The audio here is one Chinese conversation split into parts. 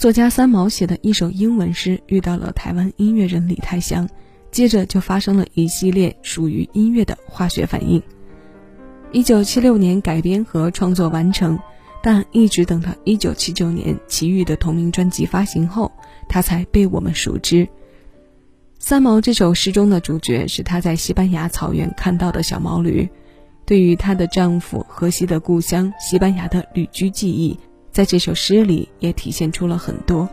作家三毛写的一首英文诗遇到了台湾音乐人李泰祥，接着就发生了一系列属于音乐的化学反应。一九七六年改编和创作完成，但一直等到一九七九年齐豫的同名专辑发行后，他才被我们熟知。三毛这首诗中的主角是她在西班牙草原看到的小毛驴，对于她的丈夫荷西的故乡西班牙的旅居记忆。在这首诗里也体现出了很多。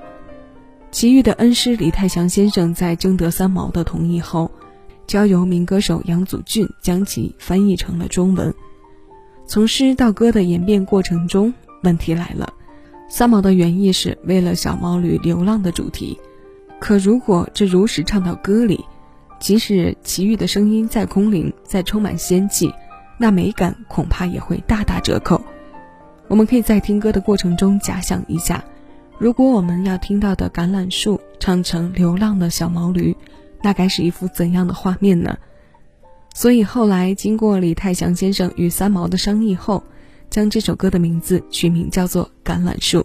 齐豫的恩师李泰祥先生在征得三毛的同意后，交由民歌手杨祖俊将其翻译成了中文。从诗到歌的演变过程中，问题来了：三毛的原意是为了小毛驴流浪的主题，可如果这如实唱到歌里，即使齐豫的声音再空灵、再充满仙气，那美感恐怕也会大打折扣。我们可以在听歌的过程中假想一下，如果我们要听到的橄榄树唱成流浪的小毛驴，那该是一幅怎样的画面呢？所以后来经过李泰祥先生与三毛的商议后，将这首歌的名字取名叫做《橄榄树》，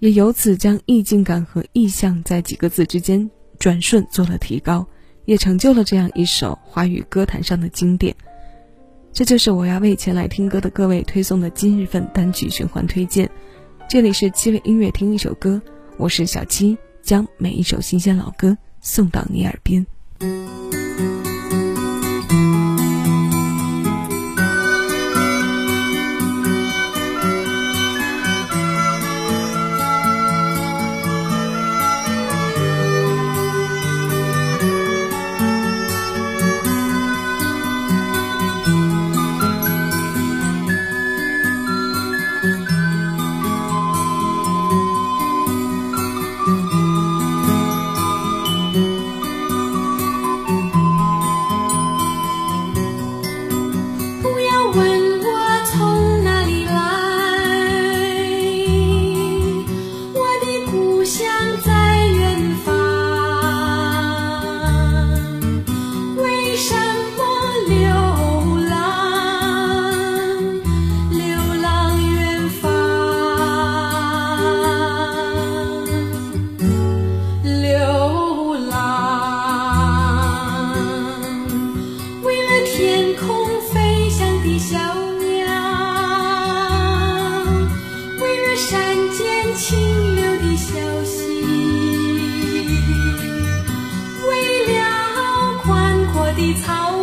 也由此将意境感和意象在几个字之间转瞬做了提高，也成就了这样一首华语歌坛上的经典。这就是我要为前来听歌的各位推送的今日份单曲循环推荐。这里是七位音乐听一首歌，我是小七，将每一首新鲜老歌送到你耳边。小鸟，为了山间清流的小溪，为了宽阔的草。